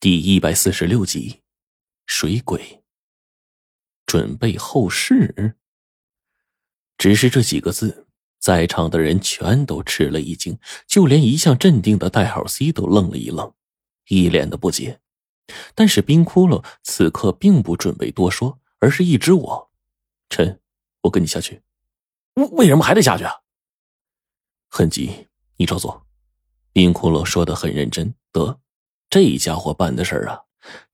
第一百四十六集，水鬼准备后事。只是这几个字，在场的人全都吃了一惊，就连一向镇定的代号 C 都愣了一愣，一脸的不解。但是冰窟窿此刻并不准备多说，而是一指我：“陈，我跟你下去。”“为为什么还得下去啊？”“很急，你照做。”冰窟窿说的很认真。得。这家伙办的事儿啊，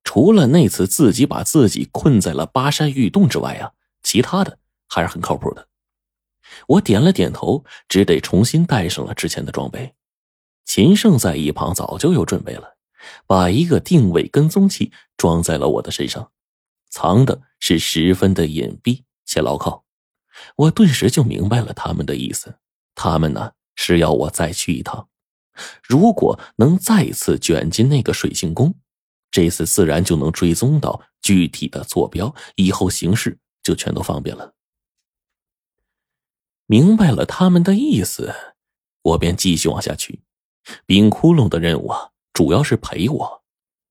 除了那次自己把自己困在了巴山玉洞之外啊，其他的还是很靠谱的。我点了点头，只得重新带上了之前的装备。秦胜在一旁早就有准备了，把一个定位跟踪器装在了我的身上，藏的是十分的隐蔽且牢靠。我顿时就明白了他们的意思，他们呢是要我再去一趟。如果能再次卷进那个水星宫，这次自然就能追踪到具体的坐标，以后行事就全都方便了。明白了他们的意思，我便继续往下去。冰窟窿的任务啊，主要是陪我。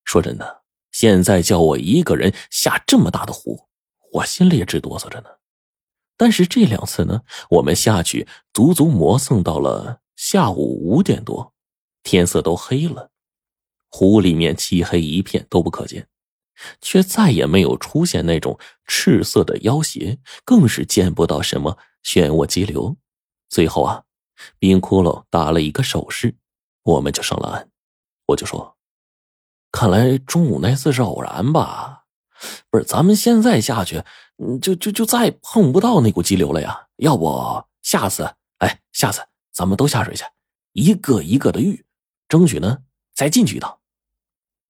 说真的，现在叫我一个人下这么大的湖，我心里也直哆嗦着呢。但是这两次呢，我们下去足足磨蹭到了下午五点多。天色都黑了，湖里面漆黑一片，都不可见，却再也没有出现那种赤色的妖邪，更是见不到什么漩涡激流。最后啊，冰窟窿打了一个手势，我们就上了岸。我就说：“看来中午那次是偶然吧？不是，咱们现在下去，就就就再碰不到那股激流了呀。要不下次，哎，下次咱们都下水去，一个一个的遇。”争取呢，再进去一趟。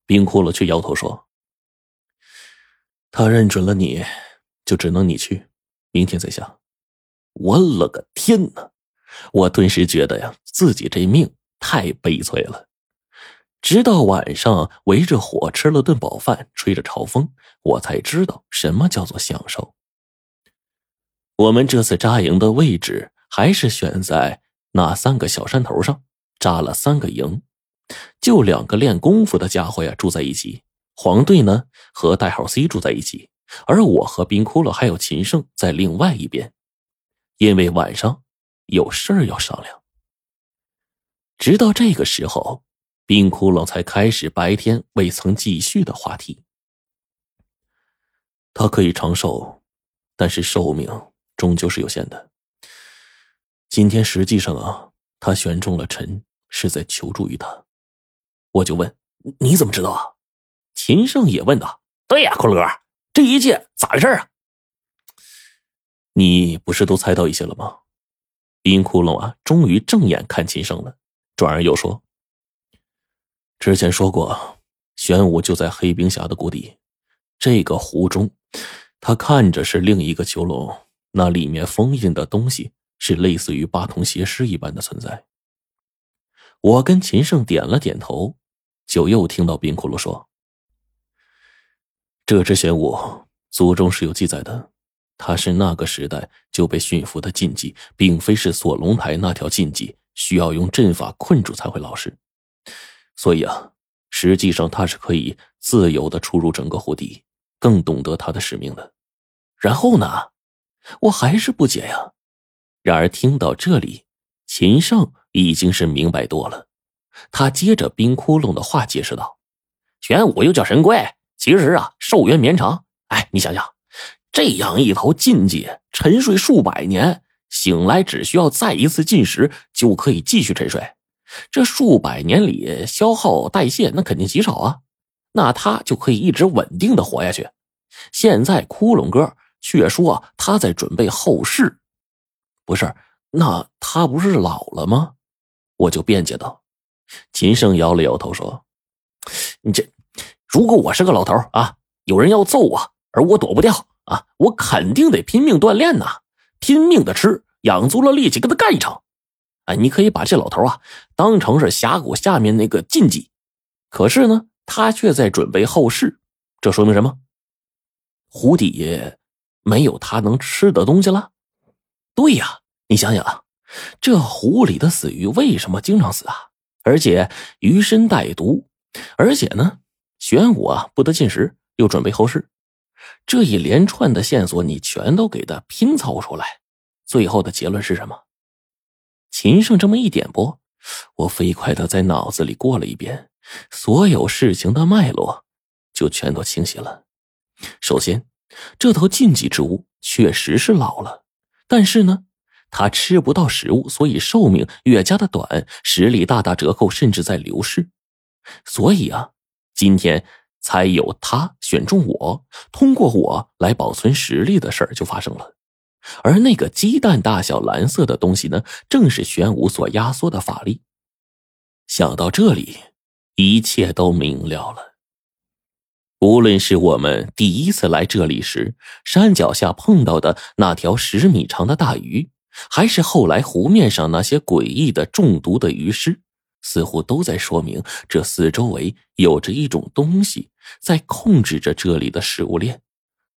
冰窟窿却摇头说：“他认准了你，就只能你去，明天再下。”我了个天哪！我顿时觉得呀，自己这命太悲催了。直到晚上围着火吃了顿饱饭，吹着朝风，我才知道什么叫做享受。我们这次扎营的位置还是选在那三个小山头上，扎了三个营。就两个练功夫的家伙呀，住在一起。黄队呢和代号 C 住在一起，而我和冰窟窿还有秦胜在另外一边。因为晚上有事儿要商量。直到这个时候，冰窟窿才开始白天未曾继续的话题。他可以长寿，但是寿命终究是有限的。今天实际上啊，他选中了陈，是在求助于他。我就问：“你怎么知道啊？”秦胜也问道：“对呀，骷髅哥，这一切咋回事啊？”你不是都猜到一些了吗？冰窟窿啊，终于正眼看秦胜了，转而又说：“之前说过，玄武就在黑冰峡的谷底，这个湖中，他看着是另一个囚笼，那里面封印的东西是类似于八通邪师一般的存在。”我跟秦胜点了点头。就又听到冰窟窿说：“这只玄武祖宗是有记载的，它是那个时代就被驯服的禁忌，并非是锁龙台那条禁忌需要用阵法困住才会老实。所以啊，实际上它是可以自由的出入整个湖底，更懂得它的使命的。然后呢，我还是不解呀。然而听到这里，秦胜已经是明白多了。”他接着冰窟窿的话解释道：“玄武又叫神龟，其实啊寿元绵长。哎，你想想，这样一头禁忌沉睡数百年，醒来只需要再一次进食就可以继续沉睡。这数百年里消耗代谢那肯定极少啊，那他就可以一直稳定的活下去。现在窟窿哥却说他在准备后事，不是？那他不是老了吗？我就辩解道。”秦胜摇了摇头说：“你这，如果我是个老头啊，有人要揍我，而我躲不掉啊，我肯定得拼命锻炼呐，拼命的吃，养足了力气跟他干一场。哎，你可以把这老头啊当成是峡谷下面那个禁忌，可是呢，他却在准备后事，这说明什么？湖底没有他能吃的东西了。对呀，你想想啊，这湖里的死鱼为什么经常死啊？”而且鱼身带毒，而且呢，玄武啊不得进食，又准备后事。这一连串的线索，你全都给他拼凑出来，最后的结论是什么？秦胜这么一点拨，我飞快的在脑子里过了一遍，所有事情的脉络就全都清晰了。首先，这头禁忌之物确实是老了，但是呢，他吃不到食物，所以寿命越加的短，实力大打折扣，甚至在流失。所以啊，今天。才有他选中我，通过我来保存实力的事儿就发生了。而那个鸡蛋大小蓝色的东西呢，正是玄武所压缩的法力。想到这里，一切都明了了。无论是我们第一次来这里时山脚下碰到的那条十米长的大鱼，还是后来湖面上那些诡异的中毒的鱼尸。似乎都在说明，这四周围有着一种东西在控制着这里的食物链，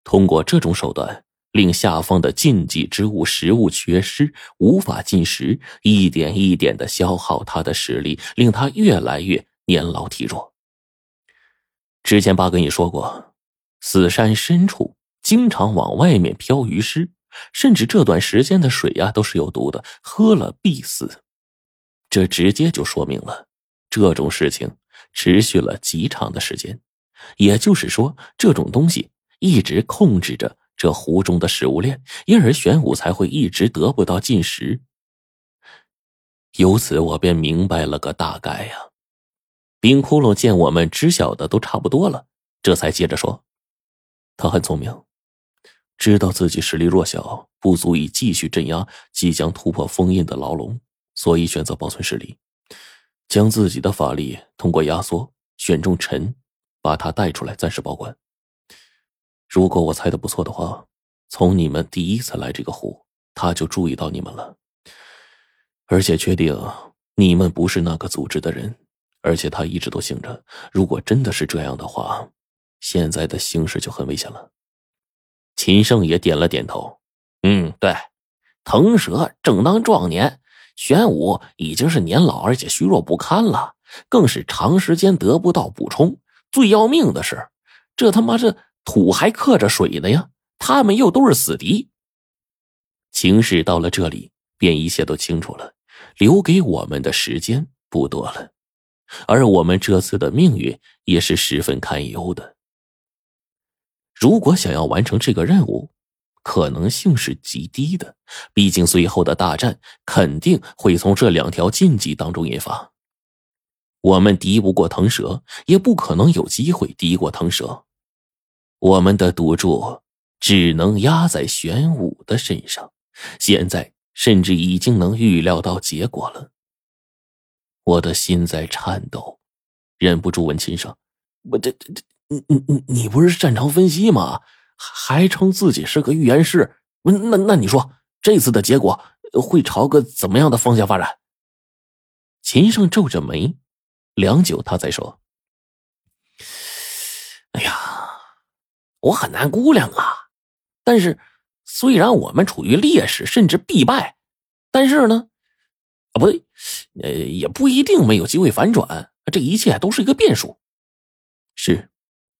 通过这种手段，令下方的禁忌之物食物缺失，无法进食，一点一点的消耗他的实力，令他越来越年老体弱。之前爸跟你说过，死山深处经常往外面飘鱼尸，甚至这段时间的水呀都是有毒的，喝了必死。这直接就说明了，这种事情持续了极长的时间，也就是说，这种东西一直控制着这湖中的食物链，因而玄武才会一直得不到进食。由此，我便明白了个大概呀。冰窟窿见我们知晓的都差不多了，这才接着说：“他很聪明，知道自己实力弱小，不足以继续镇压即将突破封印的牢笼。”所以选择保存实力，将自己的法力通过压缩选中陈，把他带出来暂时保管。如果我猜的不错的话，从你们第一次来这个湖，他就注意到你们了，而且确定你们不是那个组织的人，而且他一直都醒着。如果真的是这样的话，现在的形势就很危险了。秦胜也点了点头，嗯，对，腾蛇正当壮年。玄武已经是年老而且虚弱不堪了，更是长时间得不到补充。最要命的是，这他妈这土还克着水呢呀！他们又都是死敌。情势到了这里，便一切都清楚了。留给我们的时间不多了，而我们这次的命运也是十分堪忧的。如果想要完成这个任务，可能性是极低的，毕竟最后的大战肯定会从这两条禁忌当中引发。我们敌不过腾蛇，也不可能有机会敌过腾蛇。我们的赌注只能压在玄武的身上。现在甚至已经能预料到结果了。我的心在颤抖，忍不住问秦胜：“我这这这，你你你你不是擅长分析吗？”还称自己是个预言师，那那你说这次的结果会朝个怎么样的方向发展？秦胜皱着眉，良久，他才说：“哎呀，我很难估量啊。但是虽然我们处于劣势，甚至必败，但是呢，啊不对，呃也不一定没有机会反转。这一切都是一个变数，是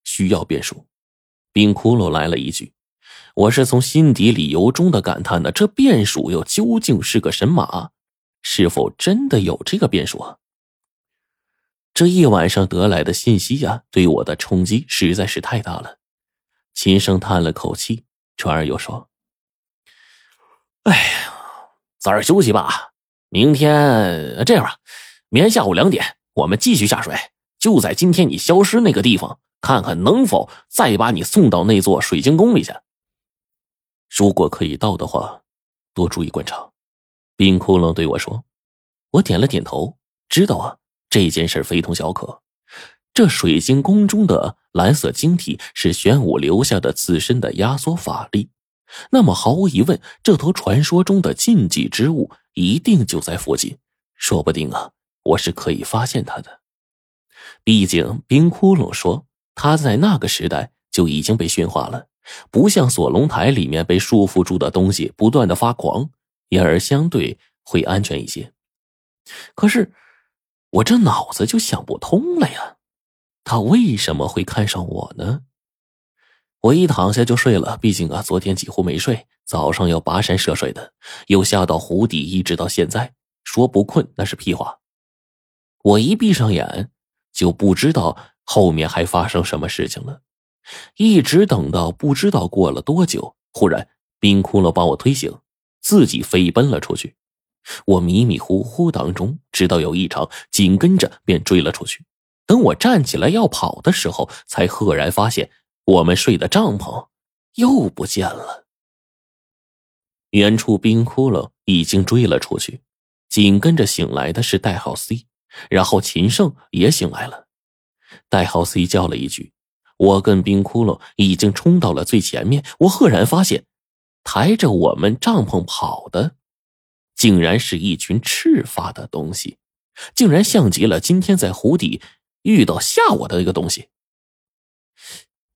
需要变数。”冰窟窿来了一句：“我是从心底里由衷的感叹呢，这变数又究竟是个神马？是否真的有这个变数啊？”这一晚上得来的信息呀，对我的冲击实在是太大了。秦声叹了口气，转而又说：“哎呀，早点休息吧。明天这样吧，明天下午两点，我们继续下水，就在今天你消失那个地方。”看看能否再把你送到那座水晶宫里去。如果可以到的话，多注意观察。冰窟窿对我说：“我点了点头，知道啊，这件事非同小可。这水晶宫中的蓝色晶体是玄武留下的自身的压缩法力，那么毫无疑问，这头传说中的禁忌之物一定就在附近。说不定啊，我是可以发现它的。毕竟冰窟窿说。”他在那个时代就已经被驯化了，不像锁龙台里面被束缚住的东西不断的发狂，因而相对会安全一些。可是我这脑子就想不通了呀！他为什么会看上我呢？我一躺下就睡了，毕竟啊，昨天几乎没睡，早上要跋山涉水的，又下到湖底，一直到现在，说不困那是屁话。我一闭上眼，就不知道后面还发生什么事情了，一直等到不知道过了多久，忽然冰窟窿把我推醒，自己飞奔了出去。我迷迷糊糊当中知道有异常，紧跟着便追了出去。等我站起来要跑的时候，才赫然发现。我们睡的帐篷又不见了。远处冰窟窿已经追了出去，紧跟着醒来的是代号 C，然后秦胜也醒来了。代号 C 叫了一句，我跟冰窟窿已经冲到了最前面。我赫然发现，抬着我们帐篷跑的，竟然是一群赤发的东西，竟然像极了今天在湖底遇到吓我的那个东西。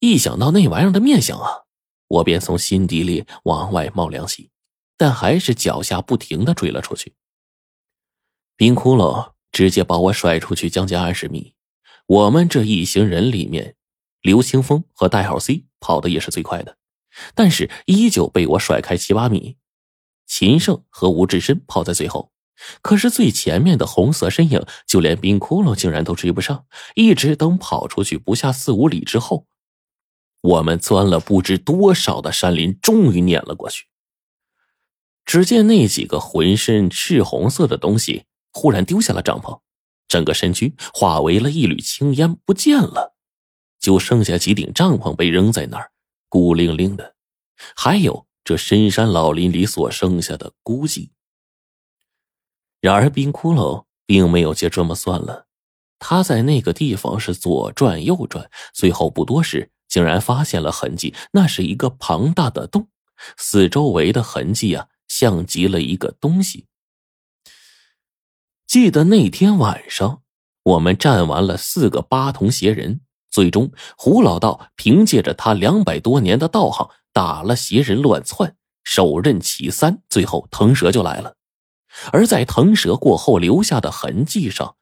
一想到那玩意儿的面相啊，我便从心底里往外冒凉气，但还是脚下不停的追了出去。冰窟窿直接把我甩出去将近二十米。我们这一行人里面，刘清风和代号 C 跑的也是最快的，但是依旧被我甩开七八米。秦胜和吴志深跑在最后，可是最前面的红色身影，就连冰窟窿竟然都追不上。一直等跑出去不下四五里之后。我们钻了不知多少的山林，终于撵了过去。只见那几个浑身赤红色的东西忽然丢下了帐篷，整个身躯化为了一缕青烟，不见了。就剩下几顶帐篷被扔在那儿，孤零零的。还有这深山老林里所剩下的孤寂。然而冰窟窿并没有就这么算了，他在那个地方是左转右转，最后不多时。竟然发现了痕迹，那是一个庞大的洞，四周围的痕迹啊，像极了一个东西。记得那天晚上，我们战完了四个八童邪人，最终胡老道凭借着他两百多年的道行，打了邪人乱窜，手刃其三，最后腾蛇就来了。而在腾蛇过后留下的痕迹上，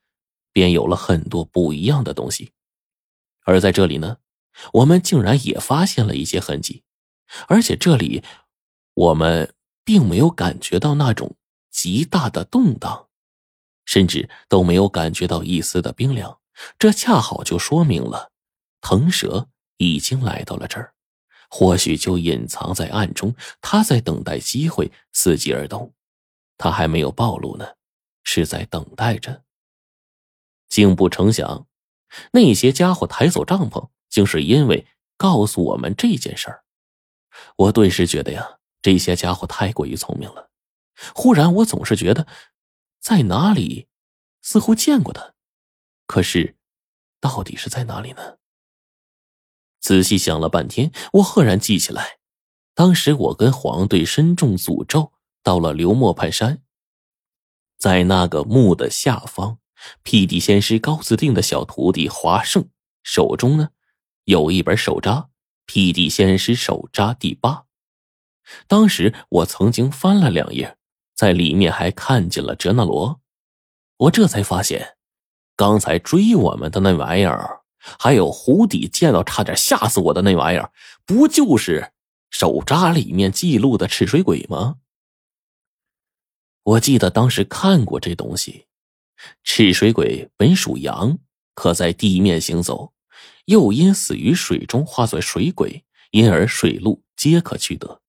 便有了很多不一样的东西。而在这里呢。我们竟然也发现了一些痕迹，而且这里我们并没有感觉到那种极大的动荡，甚至都没有感觉到一丝的冰凉。这恰好就说明了腾蛇已经来到了这儿，或许就隐藏在暗中，他在等待机会伺机而动。他还没有暴露呢，是在等待着。竟不成想，那些家伙抬走帐篷。竟是因为告诉我们这件事儿，我顿时觉得呀，这些家伙太过于聪明了。忽然，我总是觉得在哪里似乎见过他，可是到底是在哪里呢？仔细想了半天，我赫然记起来，当时我跟黄队身中诅咒，到了流墨派山，在那个墓的下方，辟地仙师高自定的小徒弟华胜手中呢。有一本手札，《辟地仙师手札》第八。当时我曾经翻了两页，在里面还看见了哲那罗。我这才发现，刚才追我们的那玩意儿，还有湖底见到差点吓死我的那玩意儿，不就是手札里面记录的赤水鬼吗？我记得当时看过这东西。赤水鬼本属阳，可在地面行走。又因死于水中，化作水鬼，因而水路皆可取得。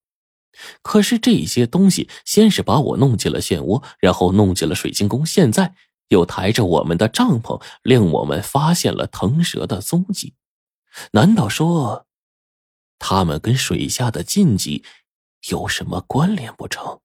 可是这些东西先是把我弄进了漩涡，然后弄进了水晶宫，现在又抬着我们的帐篷，令我们发现了腾蛇的踪迹。难道说，他们跟水下的禁忌有什么关联不成？